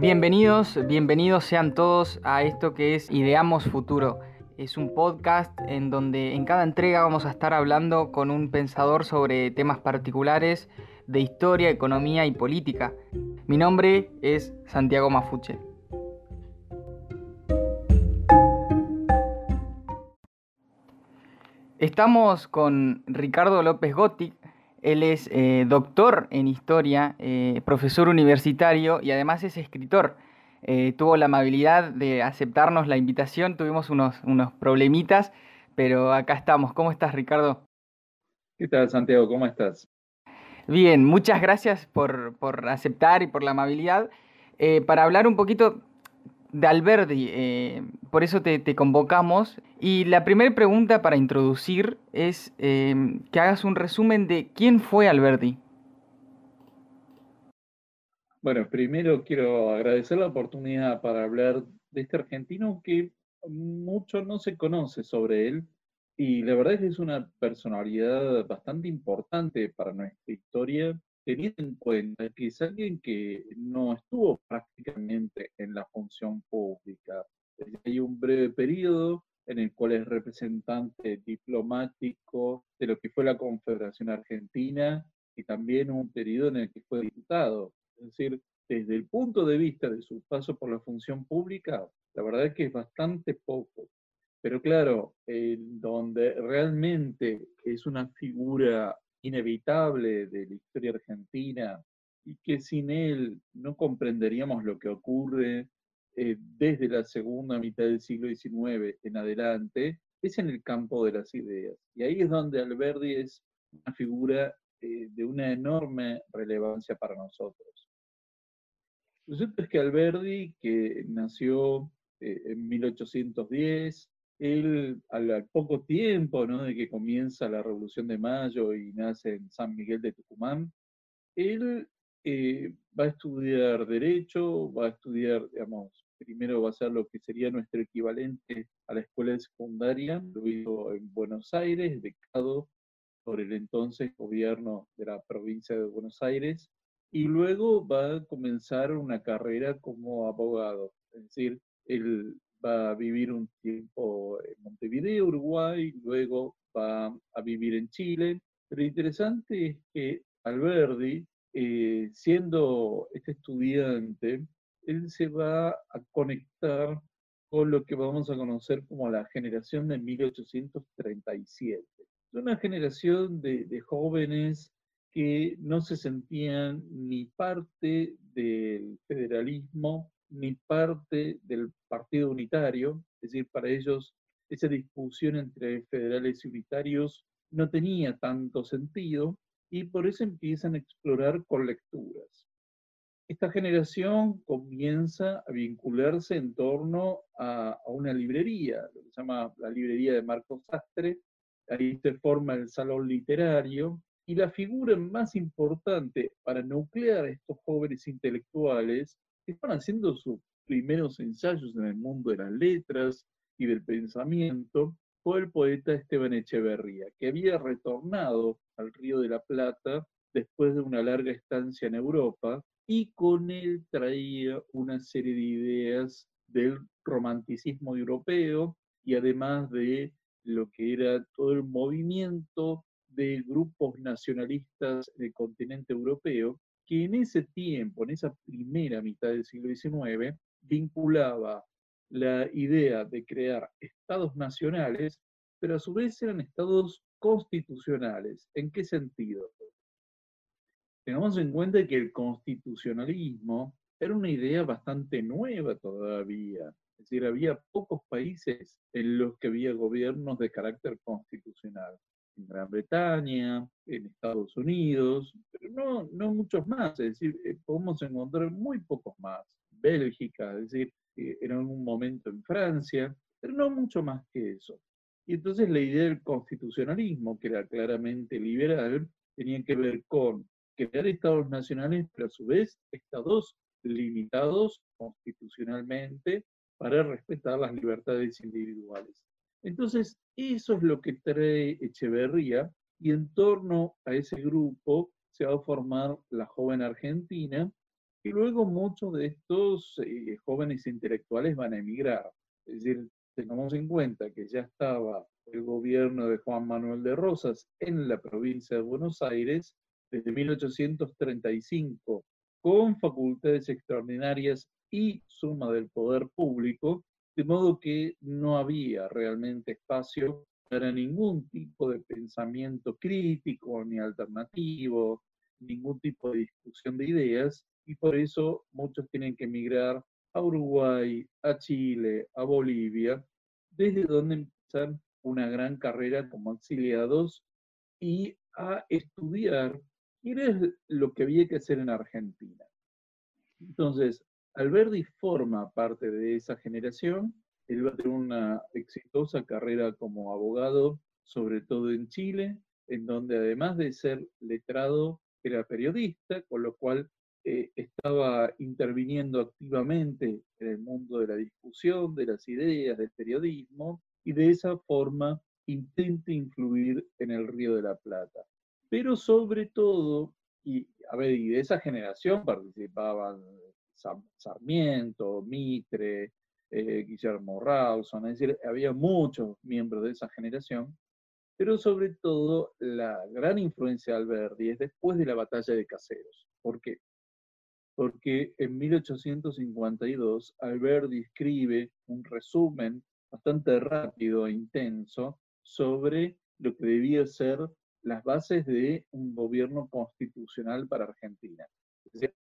Bienvenidos, bienvenidos sean todos a esto que es Ideamos Futuro. Es un podcast en donde en cada entrega vamos a estar hablando con un pensador sobre temas particulares de historia, economía y política. Mi nombre es Santiago Mafuche. Estamos con Ricardo López Gotti. Él es eh, doctor en historia, eh, profesor universitario y además es escritor. Eh, tuvo la amabilidad de aceptarnos la invitación. Tuvimos unos, unos problemitas, pero acá estamos. ¿Cómo estás, Ricardo? ¿Qué tal, Santiago? ¿Cómo estás? Bien, muchas gracias por, por aceptar y por la amabilidad. para hablar un poquito de Alberdi, eh, por eso te, convocamos. Y la primera pregunta para introducir es em, que hagas un resumen de quién fue Alberdi. Bueno, primero quiero agradecer la oportunidad para hablar de este argentino que mucho no se conoce sobre él y la verdad es que es una personalidad bastante importante para nuestra historia teniendo en cuenta que es alguien que no estuvo prácticamente en la función pública. Hay un breve periodo en el cual es representante diplomático de lo que fue la Confederación Argentina y también un periodo en el que fue diputado. Es decir, desde el punto de vista de su paso por la función pública, la verdad es que es bastante poco. Pero claro, en donde realmente es una figura inevitable de la historia argentina y que sin él no comprenderíamos lo que ocurre eh, desde la segunda mitad del siglo XIX en adelante, es en el campo de las ideas. Y ahí es donde Alberdi es una figura eh, de una enorme relevancia para nosotros. Lo cierto es que Alberdi, que nació eh, en 1810, él al, poco tiempo ¿no? de que comienza la Revolución de Mayo y nace en San Miguel de Tucumán, él eh, va a estudiar Derecho, va a estudiar, digamos, primero va a ser lo que sería nuestro equivalente a la escuela de secundaria, lo hizo en Buenos Aires, becado por el entonces gobierno de la provincia de Buenos Aires, y luego va a comenzar una carrera como abogado, es decir, él va a vivir un tiempo en Montevideo, Uruguay, luego va a vivir en Chile. Pero lo interesante es que Alberdi, eh, siendo este estudiante, él se va a conectar con lo que vamos a conocer como la generación de 1837. Es una generación de, de jóvenes que no se sentían ni parte del federalismo ni parte del partido unitario, es decir, para ellos esa discusión entre federales y unitarios no tenía tanto sentido y por eso empiezan a explorar con lecturas. Esta generación comienza a vincularse en torno a, una librería, lo que se llama la librería de Marcos Sastre, ahí se forma el salón literario, y la figura más importante para nuclear a estos jóvenes intelectuales están haciendo sus primeros ensayos en el mundo de las letras y del pensamiento fue el poeta Esteban Echeverría, que había retornado al Río de la Plata después de una larga estancia en Europa y con él traía una serie de ideas del romanticismo europeo y además de lo que era todo el movimiento de grupos nacionalistas del continente europeo que en ese tiempo, en esa primera mitad del siglo XIX, vinculaba la idea de crear estados nacionales, pero a su vez eran estados constitucionales. ¿En qué sentido? Tengamos en cuenta que el constitucionalismo era una idea bastante nueva todavía. Es decir, había pocos países en los que había gobiernos de carácter constitucional en Gran Bretaña, en Estados Unidos, pero no, no muchos más, es decir, eh, podemos encontrar muy pocos más. Bélgica, es decir, en algún momento en Francia, pero no mucho más que eso. Y entonces la idea del constitucionalismo, que era claramente liberal, tenía que ver con crear estados nacionales, pero a su vez estados limitados constitucionalmente para respetar las libertades individuales. Entonces, eso es lo que trae Echeverría y en torno a ese grupo se va a formar la joven argentina, y luego muchos de estos eh, jóvenes intelectuales van a emigrar. Es decir, tengamos en cuenta que ya estaba el gobierno de Juan Manuel de Rosas en la provincia de Buenos Aires desde 1835, con facultades extraordinarias y suma del poder público, de modo que no había realmente espacio para ningún tipo de pensamiento crítico ni alternativo, ningún tipo de discusión de ideas, y por eso muchos tienen que emigrar a Uruguay, a Chile, a Bolivia, desde donde empiezan una gran carrera como exiliados y a estudiar qué era lo que había que hacer en Argentina. Entonces, Alberti forma parte de esa generación, él va a tener una exitosa carrera como abogado, sobre todo en Chile, en donde además de ser letrado, era periodista, con lo cual eh, estaba interviniendo activamente en el mundo de la discusión, de las ideas, del periodismo, y de esa forma intenta influir en el Río de la Plata. Pero sobre todo, y, a ver, y de esa generación participaban Sarmiento, Mitre, eh, Guillermo Rawson, es decir, había muchos miembros de esa generación, pero sobre todo la gran influencia de Alberti es después de la batalla de Caseros. ¿Por qué? Porque en 1852 Alberti escribe un resumen bastante rápido e intenso sobre lo que debía ser las bases de un gobierno constitucional para Argentina. Es decir,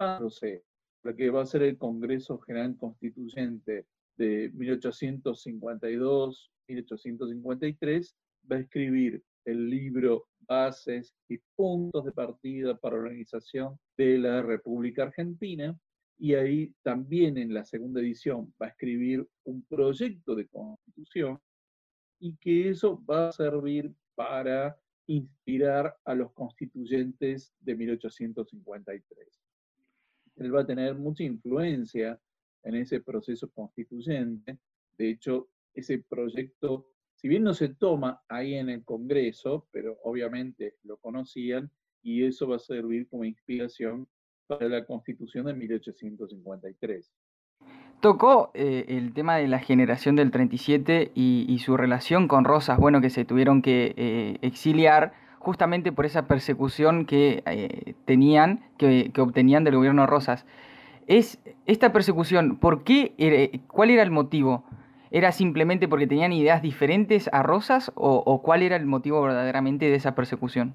lo que va a ser el Congreso General Constituyente de 1852-1853, va a escribir el libro Bases y Puntos de Partida para la Organización de la República Argentina, y ahí también en la segunda edición va a escribir un proyecto de constitución y que eso va a servir para inspirar a los constituyentes de 1853. Él va a tener mucha influencia en ese proceso constituyente. De hecho, ese proyecto, si bien no se toma ahí en el Congreso, pero obviamente lo conocían y eso va a servir como inspiración para la Constitución de 1853. Tocó eh, el tema de la generación del 37 y, su relación con Rosas, bueno, que se tuvieron que eh, exiliar justamente por esa persecución que eh, tenían, que, obtenían del gobierno Rosas. Es esta persecución, ¿por qué? ¿Cuál era el motivo? ¿Era simplemente porque tenían ideas diferentes a Rosas o cuál era el motivo verdaderamente de esa persecución?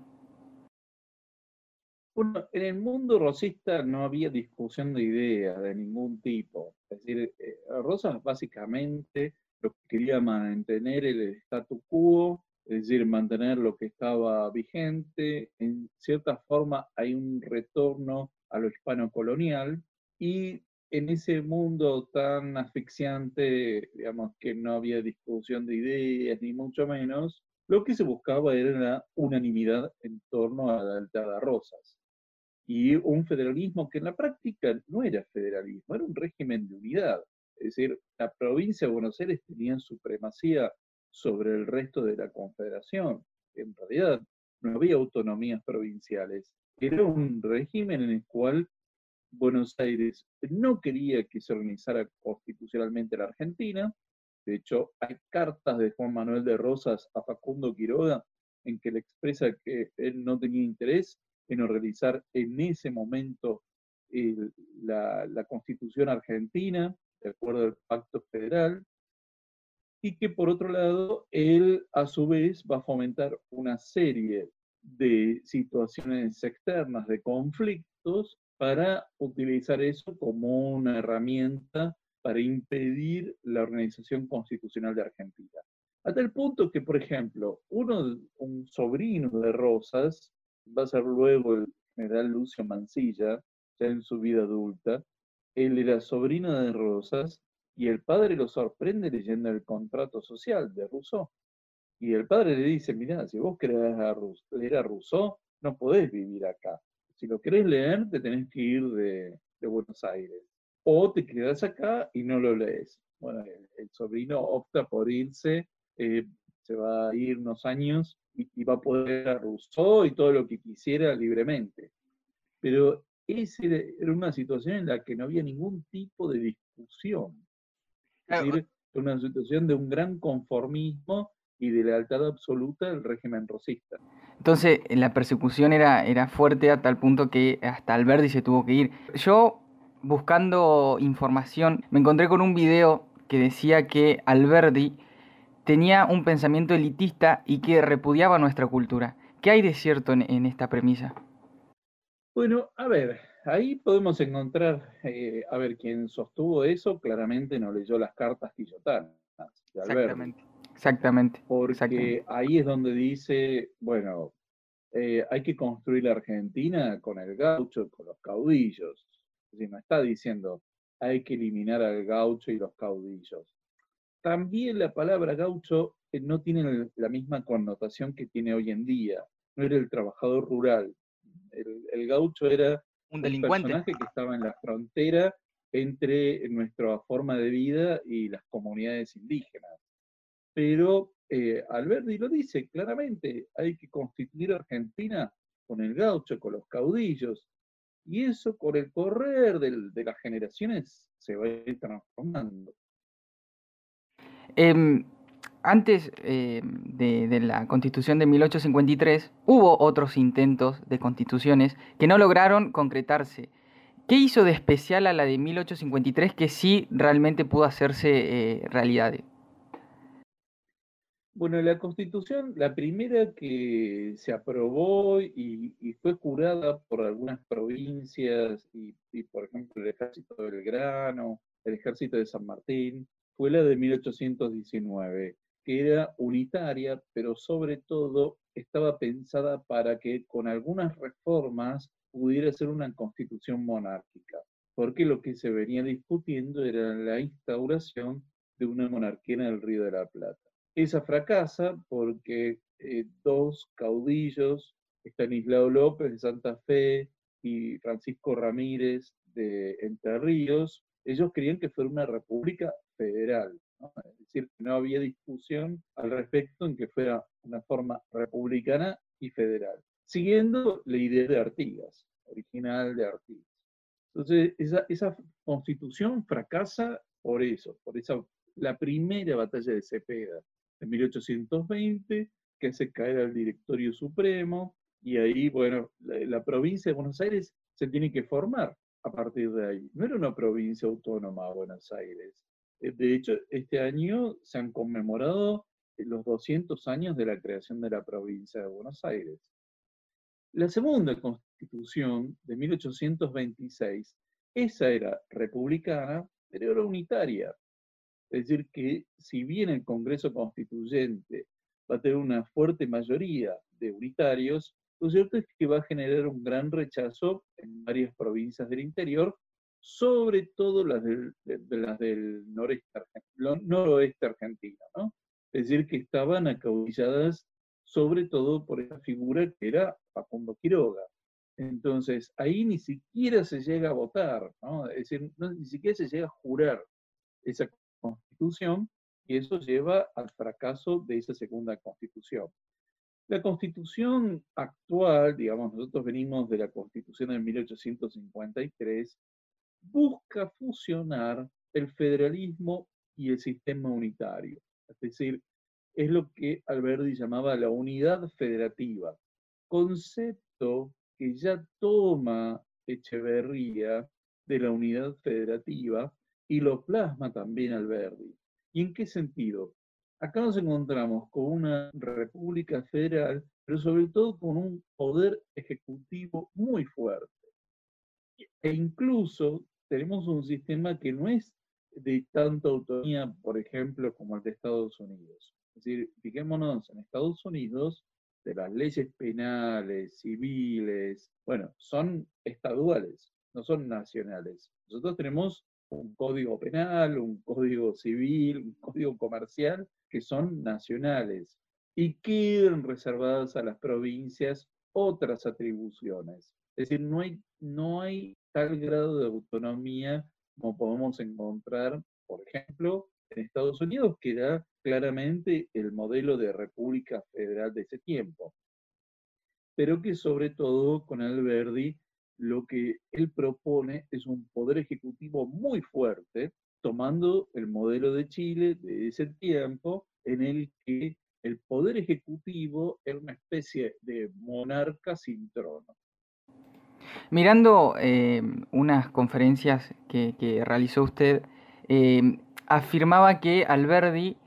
Bueno, en el mundo rosista no había discusión de ideas de ningún tipo. Es decir, eh, Rosas básicamente lo que quería mantener el statu quo, es decir, mantener lo que estaba vigente. En cierta forma hay un retorno a lo hispano colonial y en ese mundo tan asfixiante, digamos que no había discusión de ideas ni mucho menos, lo que se buscaba era la unanimidad en torno a la alta de Rosas y un federalismo que en la práctica no era federalismo, era un régimen de unidad. Es decir, la provincia de Buenos Aires tenía supremacía sobre el resto de la confederación. En realidad no había autonomías provinciales. Era un régimen en el cual Buenos Aires no quería que se organizara constitucionalmente la Argentina. De hecho, hay cartas de Juan Manuel de Rosas a Facundo Quiroga en que le expresa que él no tenía interés en organizar en ese momento la, la, constitución argentina, de acuerdo al pacto federal, y que por otro lado, él a su vez va a fomentar una serie de situaciones externas, de conflictos, para utilizar eso como una herramienta para impedir la organización constitucional de Argentina. Hasta el punto que, por ejemplo, uno, un sobrino de Rosas, va a ser luego el general Lucio Mancilla, ya en su vida adulta. Él era sobrino de Rosas y el padre lo sorprende leyendo el contrato social de Rousseau. Y el padre le dice, mira, si vos querés leer a Rousseau, no podés vivir acá. Si lo querés leer, te tenés que ir de, Buenos Aires. O te quedás acá y no lo lees. Bueno, el, sobrino opta por irse, eh, se va a ir unos años y, va a poder a Rousseau y todo lo que quisiera libremente. Pero esa era una situación en la que no había ningún tipo de discusión. Decir, una situación de un gran conformismo y de lealtad absoluta del régimen rosista. Entonces, la persecución era, era fuerte a tal punto que hasta Alberti se tuvo que ir. Yo, buscando información, me encontré con un video que decía que Alberti tenía un pensamiento elitista y que repudiaba nuestra cultura. ¿Qué hay de cierto en, esta premisa? Bueno, a ver, ahí podemos encontrar, eh, a ver, quien sostuvo eso claramente no leyó las cartas quillotanas de Alberti. Exactamente. Porque ahí es donde dice, bueno, eh, hay que construir la Argentina con el gaucho, con los caudillos. Es decir, no está diciendo hay que eliminar al gaucho y los caudillos. También la palabra gaucho eh, no tiene la misma connotación que tiene hoy en día. No era el trabajador rural. El, gaucho era un delincuente. personaje que estaba en la frontera entre nuestra forma de vida y las comunidades indígenas pero eh, Alberti lo dice claramente, hay que constituir Argentina con el gaucho, con los caudillos, y eso con el correr de las generaciones se va a ir transformando. Em, antes de, de, la constitución de 1853 hubo otros intentos de constituciones que no lograron concretarse. ¿Qué hizo de especial a la de 1853 que sí realmente pudo hacerse eh, realidad? Bueno, la constitución, la primera que se aprobó y, fue jurada por algunas provincias y, por ejemplo, el ejército de Belgrano, el ejército de San Martín, fue la de 1819, que era unitaria, pero sobre todo estaba pensada para que con algunas reformas pudiera ser una constitución monárquica, porque lo que se venía discutiendo era la instauración de una monarquía en el Río de la Plata. Esa fracasa porque eh, dos caudillos, Estanislao López de Santa Fe y Francisco Ramírez de Entre Ríos, ellos querían que fuera una república federal. Es decir, no había discusión al respecto en que fuera una forma republicana y federal, siguiendo la idea de Artigas, original de Artigas. Entonces, esa, esa constitución fracasa por eso, por esa, la primera batalla de Cepeda, en 1820, que hace caer al directorio supremo, y ahí, bueno, la, provincia de Buenos Aires se tiene que formar a partir de ahí. No era una provincia autónoma Buenos Aires. Eh, de hecho, este año se han conmemorado los 200 años de la creación de la provincia de Buenos Aires. La segunda constitución de 1826, esa era republicana, pero era unitaria. Es decir, que si bien el Congreso Constituyente va a tener una fuerte mayoría de unitarios, lo cierto es que va a generar un gran rechazo en varias provincias del interior, sobre todo las del, de, las del noroeste argentino, ¿no? Es decir, que estaban acaudilladas sobre todo por esa figura que era Facundo Quiroga. Entonces, ahí ni siquiera se llega a votar, ¿no? Es decir, ni siquiera se llega a jurar esa constitución y eso lleva al fracaso de esa segunda constitución. La constitución actual, digamos, nosotros venimos de la constitución de 1853, busca fusionar el federalismo y el sistema unitario. Es decir, es lo que Alberti llamaba la unidad federativa, concepto que ya toma Echeverría de la unidad federativa y lo plasma también Alberti. ¿Y en qué sentido? Acá nos encontramos con una república federal, pero sobre todo con un poder ejecutivo muy fuerte. E incluso tenemos un sistema que no es de tanta autonomía, por ejemplo, como el de Estados Unidos. Es decir, fijémonos, en Estados Unidos, de las leyes penales, civiles, bueno, son estaduales, no son nacionales. Nosotros tenemos un código penal, un código civil, un código comercial, que son nacionales y quedan reservadas a las provincias otras atribuciones. Es decir, no hay, no hay tal grado de autonomía como podemos encontrar, por ejemplo, en Estados Unidos, que era claramente el modelo de república federal de ese tiempo, pero que sobre todo con Alberti lo que él propone es un poder ejecutivo muy fuerte, tomando el modelo de Chile de ese tiempo, en el que el poder ejecutivo era una especie de monarca sin trono. Mirando eh, unas conferencias que, realizó usted, eh, afirmaba que Alberdi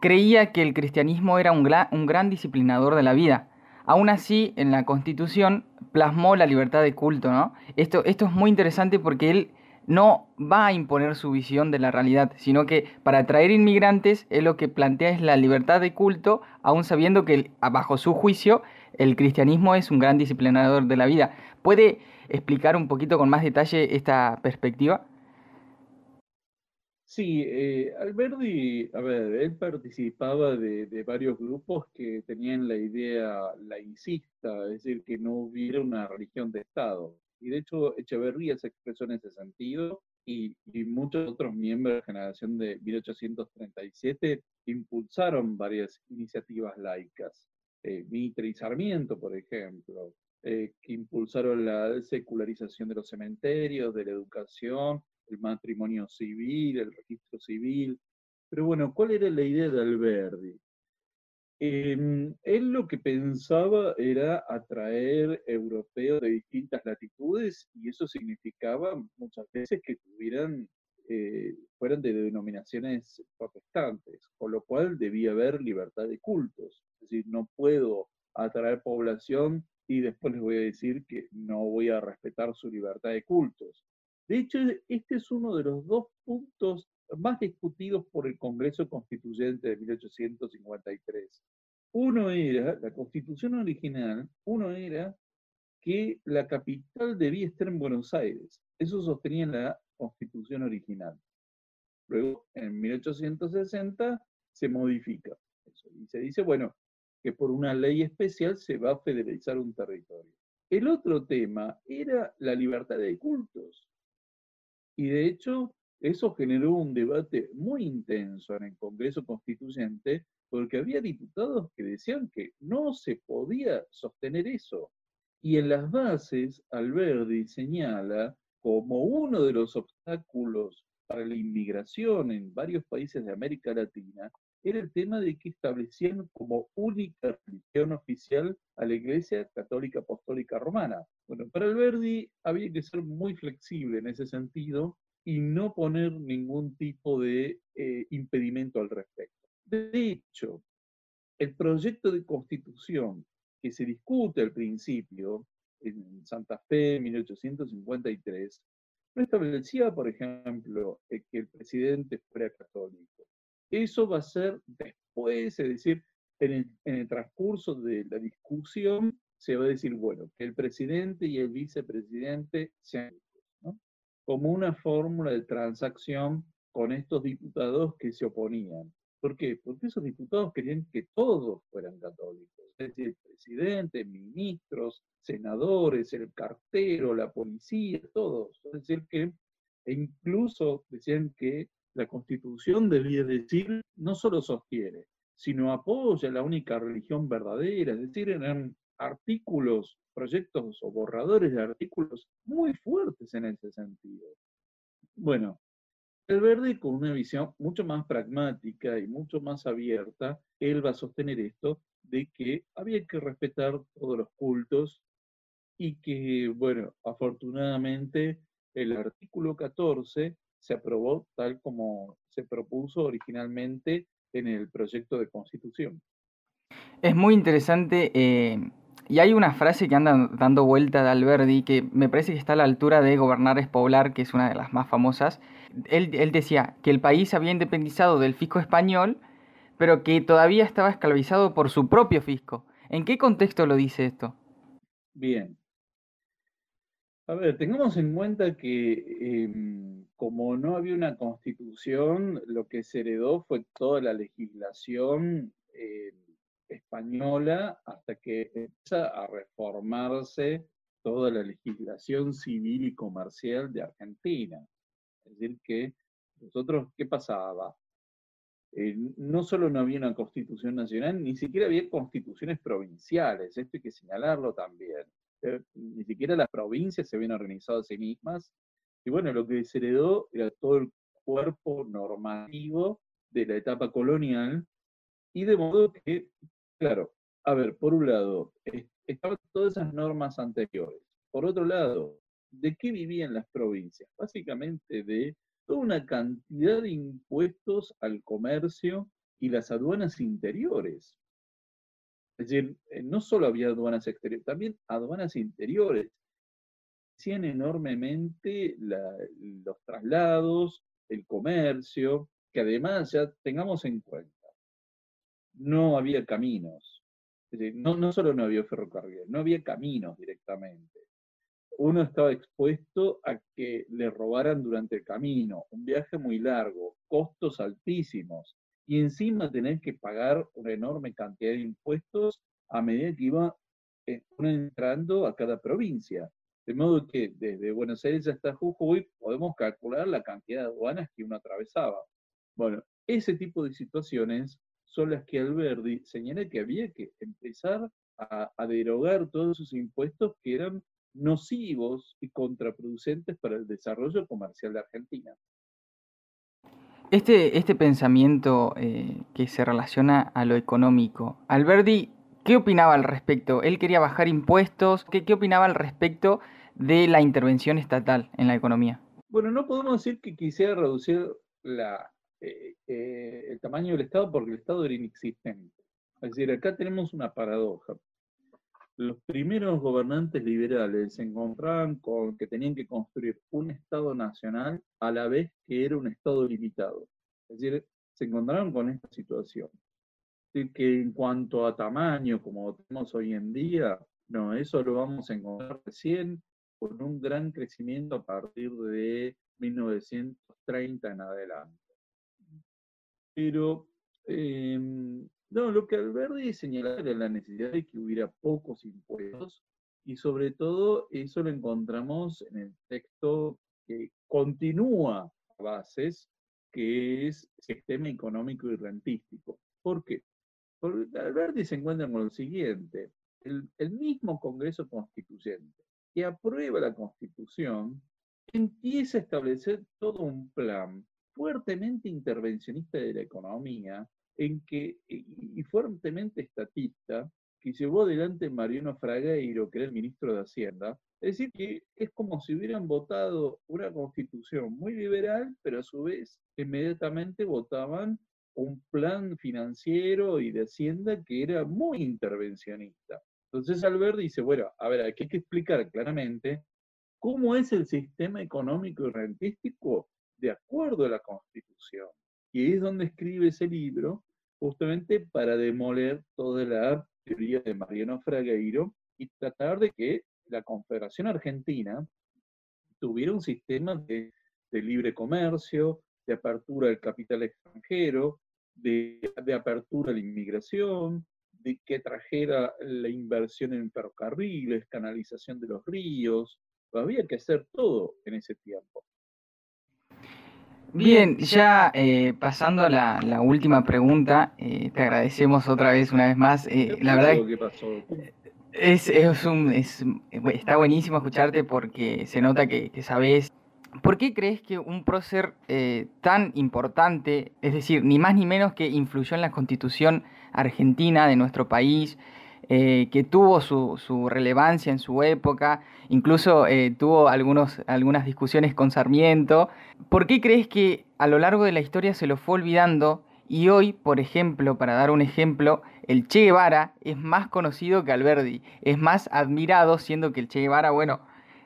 creía que el cristianismo era un, gran disciplinador de la vida. Aún así, en la Constitución plasmó la libertad de culto, ¿no? Esto, esto es muy interesante porque él no va a imponer su visión de la realidad, sino que para atraer inmigrantes él lo que plantea es la libertad de culto, aún sabiendo que bajo su juicio el cristianismo es un gran disciplinador de la vida. ¿Puede explicar un poquito con más detalle esta perspectiva? Sí, eh, Alberdi, a ver, él participaba de, varios grupos que tenían la idea laicista, es decir, que no hubiera una religión de Estado. Y de hecho, Echeverría se expresó en ese sentido y, muchos otros miembros de la generación de 1837 impulsaron varias iniciativas laicas. Eh, Mitre y Sarmiento, por ejemplo, eh, que impulsaron la secularización de los cementerios, de la educación, el matrimonio civil, el registro civil. Pero bueno, ¿cuál era la idea de Alberdi? Em, él lo que pensaba era atraer europeos de distintas latitudes y eso significaba muchas veces que tuvieran, eh, fueran de denominaciones protestantes, con lo cual debía haber libertad de cultos. Es decir, no puedo atraer población y después les voy a decir que no voy a respetar su libertad de cultos. De hecho, este es uno de los dos puntos más discutidos por el Congreso Constituyente de 1853. Uno era, la constitución original, uno era que la capital debía estar en Buenos Aires. Eso sostenía la constitución original. Luego, en 1860, se modifica y se dice, bueno, que por una ley especial se va a federalizar un territorio. El otro tema era la libertad de cultos. Y de hecho, eso generó un debate muy intenso en el Congreso Constituyente, porque había diputados que decían que no se podía sostener eso. Y en las bases, Alberdi señala como uno de los obstáculos para la inmigración en varios países de América Latina era el tema de que establecían como única religión oficial a la Iglesia Católica Apostólica Romana. Bueno, para Alberdi había que ser muy flexible en ese sentido y no poner ningún tipo de eh, impedimento al respecto. De hecho, el proyecto de constitución que se discute al principio en Santa Fe en 1853 no establecía, por ejemplo, que el presidente fuera católico. Eso va a ser después, es decir, en el, transcurso de la discusión se va a decir, bueno, que el presidente y el vicepresidente sean ¿no? como una fórmula de transacción con estos diputados que se oponían. ¿Por qué? Porque esos diputados querían que todos fueran católicos, es decir, el presidente, ministros, senadores, el cartero, la policía, todos. Es decir, que e incluso decían que la constitución debía decir, no solo sostiene, sino apoya la única religión verdadera, es decir, eran artículos, proyectos o borradores de artículos muy fuertes en ese sentido. Bueno, el verde con una visión mucho más pragmática y mucho más abierta, él va a sostener esto de que había que respetar todos los cultos y que, bueno, afortunadamente el artículo 14 se aprobó tal como se propuso originalmente en el proyecto de constitución. Es muy interesante eh, y hay una frase que anda dando vuelta de Alberdi que me parece que está a la altura de Gobernar es Poblar, que es una de las más famosas. Él, decía que el país había independizado del fisco español, pero que todavía estaba esclavizado por su propio fisco. ¿En qué contexto lo dice esto? Bien, a ver, tengamos en cuenta que em, como no había una constitución, lo que se heredó fue toda la legislación em, española hasta que empieza a reformarse toda la legislación civil y comercial de Argentina. Es decir, que nosotros, ¿qué pasaba? Eh, no solo no había una constitución nacional, ni siquiera había constituciones provinciales, esto hay que señalarlo también. eh, ni siquiera las provincias se habían organizado a sí mismas. Y bueno, lo que se heredó era todo el cuerpo normativo de la etapa colonial, y de modo que, claro, a ver, por un lado, estaban todas esas normas anteriores. Por otro lado, ¿de qué vivían las provincias? Básicamente de toda una cantidad de impuestos al comercio y las aduanas interiores. Es decir, eh, no solo había aduanas exteriores, también aduanas interiores. Hacían enormemente los traslados, el comercio, que además ya tengamos en cuenta, no había caminos. Decir, no, no solo no había ferrocarril, no había caminos directamente. Uno estaba expuesto a que le robaran durante el camino, un viaje muy largo, costos altísimos, y encima tener que pagar una enorme cantidad de impuestos a medida que iba eh, entrando a cada provincia. De modo que desde Buenos Aires hasta Jujuy podemos calcular la cantidad de aduanas que uno atravesaba. Bueno, ese tipo de situaciones son las que Alberdi señala que había que empezar a, a derogar todos esos impuestos que eran nocivos y contraproducentes para el desarrollo comercial de Argentina. Este, este pensamiento eh, que se relaciona a lo económico, Alberdi, ¿qué opinaba al respecto? ¿Él quería bajar impuestos? ¿Qué, qué opinaba al respecto de la intervención estatal en la economía? Bueno, no podemos decir que quisiera reducir la, eh, eh, el tamaño del Estado porque el Estado era inexistente. Es decir, acá tenemos una paradoja. Los primeros gobernantes liberales se encontraban con que tenían que construir un Estado nacional a la vez que era un Estado limitado. Es decir, se encontraron con esta situación. Es decir, que en cuanto a tamaño, como tenemos hoy en día, no, eso lo vamos a encontrar recién con un gran crecimiento a partir de 1930 en adelante. Pero em, no, lo que Alberti señalaba era la necesidad de que hubiera pocos impuestos y sobre todo eso lo encontramos en el texto que continúa a bases, que es sistema económico y rentístico. ¿Por qué? Porque Alberti se encuentra con lo siguiente, el, el mismo Congreso Constituyente que aprueba la Constitución empieza a establecer todo un plan fuertemente intervencionista de la economía en que, y fuertemente estatista, que llevó adelante Mariano Fragueiro, que era el ministro de Hacienda, es decir, que es como si hubieran votado una constitución muy liberal, pero a su vez inmediatamente votaban un plan financiero y de Hacienda que era muy intervencionista. Entonces Albert dice, bueno, a ver, aquí hay que explicar claramente cómo es el sistema económico y rentístico de acuerdo a la Constitución. Y es donde escribe ese libro, justamente para demoler toda la teoría de Mariano Fragueiro y tratar de que la Confederación Argentina tuviera un sistema de, libre comercio, de apertura del capital extranjero, de, apertura a la inmigración, de que trajera la inversión en ferrocarriles, canalización de los ríos. Había que hacer todo en ese tiempo. Bien, ya eh, pasando a la, última pregunta, eh, te agradecemos otra vez, una vez más. Eh, la verdad es, es, un, es, está buenísimo escucharte porque se nota que, que sabes. ¿Por qué crees que un prócer tan importante, es decir, ni más ni menos que influyó en la constitución argentina de nuestro país, eh, que tuvo su, relevancia en su época, incluso eh, tuvo algunas discusiones con Sarmiento. ¿Por qué crees que a lo largo de la historia se lo fue olvidando y hoy, por ejemplo, para dar un ejemplo, el Che Guevara es más conocido que Alberdi, es más admirado, siendo que el Che Guevara, bueno,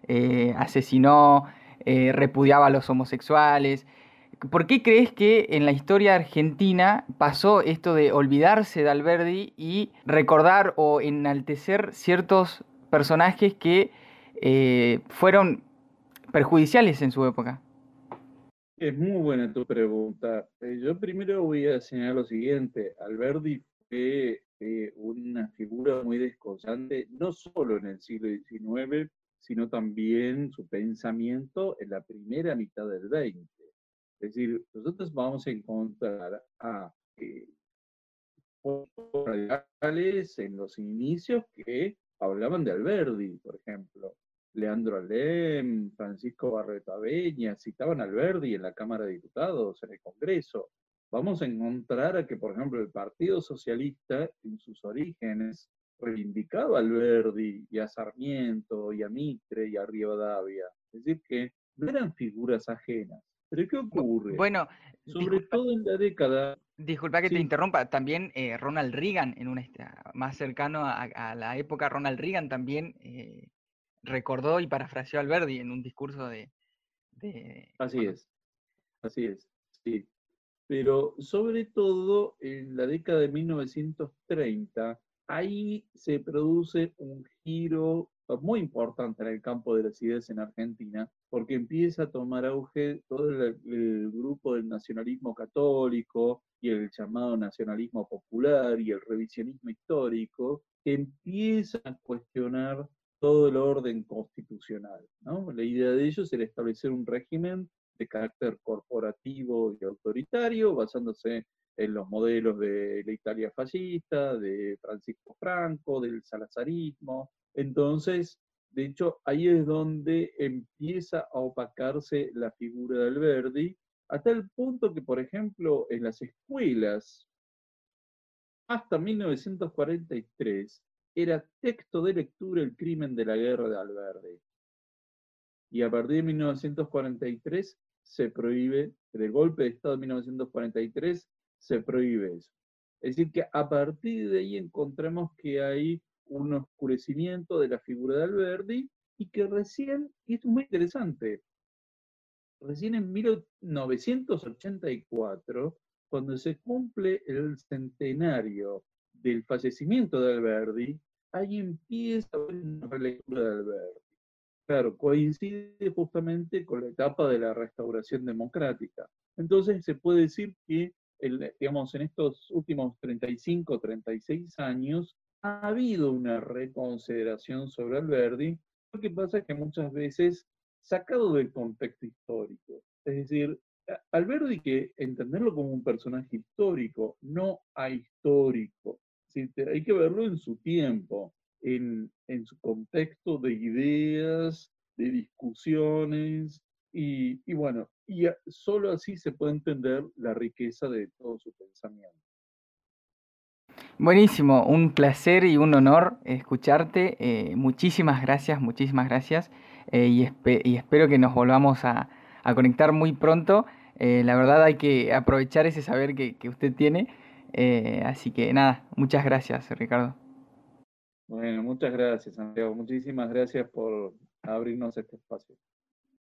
eh, asesinó, repudiaba a los homosexuales, ¿Por qué crees que en la historia argentina pasó esto de olvidarse de Alberdi y recordar o enaltecer ciertos personajes que eh, fueron perjudiciales en su época? Es muy buena tu pregunta. Eh, yo primero voy a señalar lo siguiente. Alberdi fue eh, una figura muy descollante, no solo en el siglo XIX, sino también su pensamiento en la primera mitad del XX. Es decir, nosotros vamos a encontrar a eh, en los inicios que hablaban de Alberdi, por ejemplo. Leandro Alem, Francisco Barreto Aveña, citaban a Alberdi en la Cámara de Diputados, en el Congreso. Vamos a encontrar a que, por ejemplo, el Partido Socialista, en sus orígenes, reivindicaba a Alberdi y a Sarmiento y a Mitre y a Rivadavia. Es decir, que no eran figuras ajenas. Pero ¿qué ocurre? Bueno, sobre todo en la década. Disculpa que te interrumpa, también eh, Ronald Reagan, en un más cercano a, la época, Ronald Reagan también eh, recordó y parafraseó a Alberdi en un discurso de... así es, así es, sí. Pero sobre todo en la década de 1930, ahí se produce un giro muy importante en el campo de las ideas en Argentina, porque empieza a tomar auge todo el, grupo del nacionalismo católico y el llamado nacionalismo popular y el revisionismo histórico, que empiezan a cuestionar todo el orden constitucional. ¿no? La idea de ellos era establecer un régimen de carácter corporativo y autoritario, basándose en los modelos de la Italia fascista, de Francisco Franco, del salazarismo. Entonces, de hecho, ahí es donde empieza a opacarse la figura de Alberdi, hasta el punto que, por ejemplo, en las escuelas, hasta 1943, era texto de lectura el crimen de la guerra de Alberdi. Y a partir de 1943 se prohíbe, del golpe de Estado de 1943, se prohíbe eso. Es decir, que a partir de ahí encontramos que hay un oscurecimiento de la figura de Alberdi y que recién, y esto es muy interesante, recién en 1984, cuando se cumple el centenario del fallecimiento de Alberdi, ahí empieza una relectura de Alberdi. Claro, coincide justamente con la etapa de la restauración democrática. Entonces se puede decir que digamos, en estos últimos 35, 36 años, ha habido una reconsideración sobre Alberdi. Lo que pasa es que muchas veces sacado del contexto histórico. Es decir, Alberdi que entenderlo como un personaje histórico, no ahistórico. Hay que verlo en su tiempo, en, en su contexto de ideas, de discusiones, y, y bueno, y solo así se puede entender la riqueza de todo su pensamiento. Buenísimo, un placer y un honor escucharte. Eh, muchísimas gracias, muchísimas gracias. Eh, y, espero que nos volvamos a, a conectar muy pronto. Eh, la verdad hay que aprovechar ese saber que, que usted tiene. así que nada, muchas gracias, Ricardo. Bueno, muchas gracias, Santiago. Muchísimas gracias por abrirnos este espacio.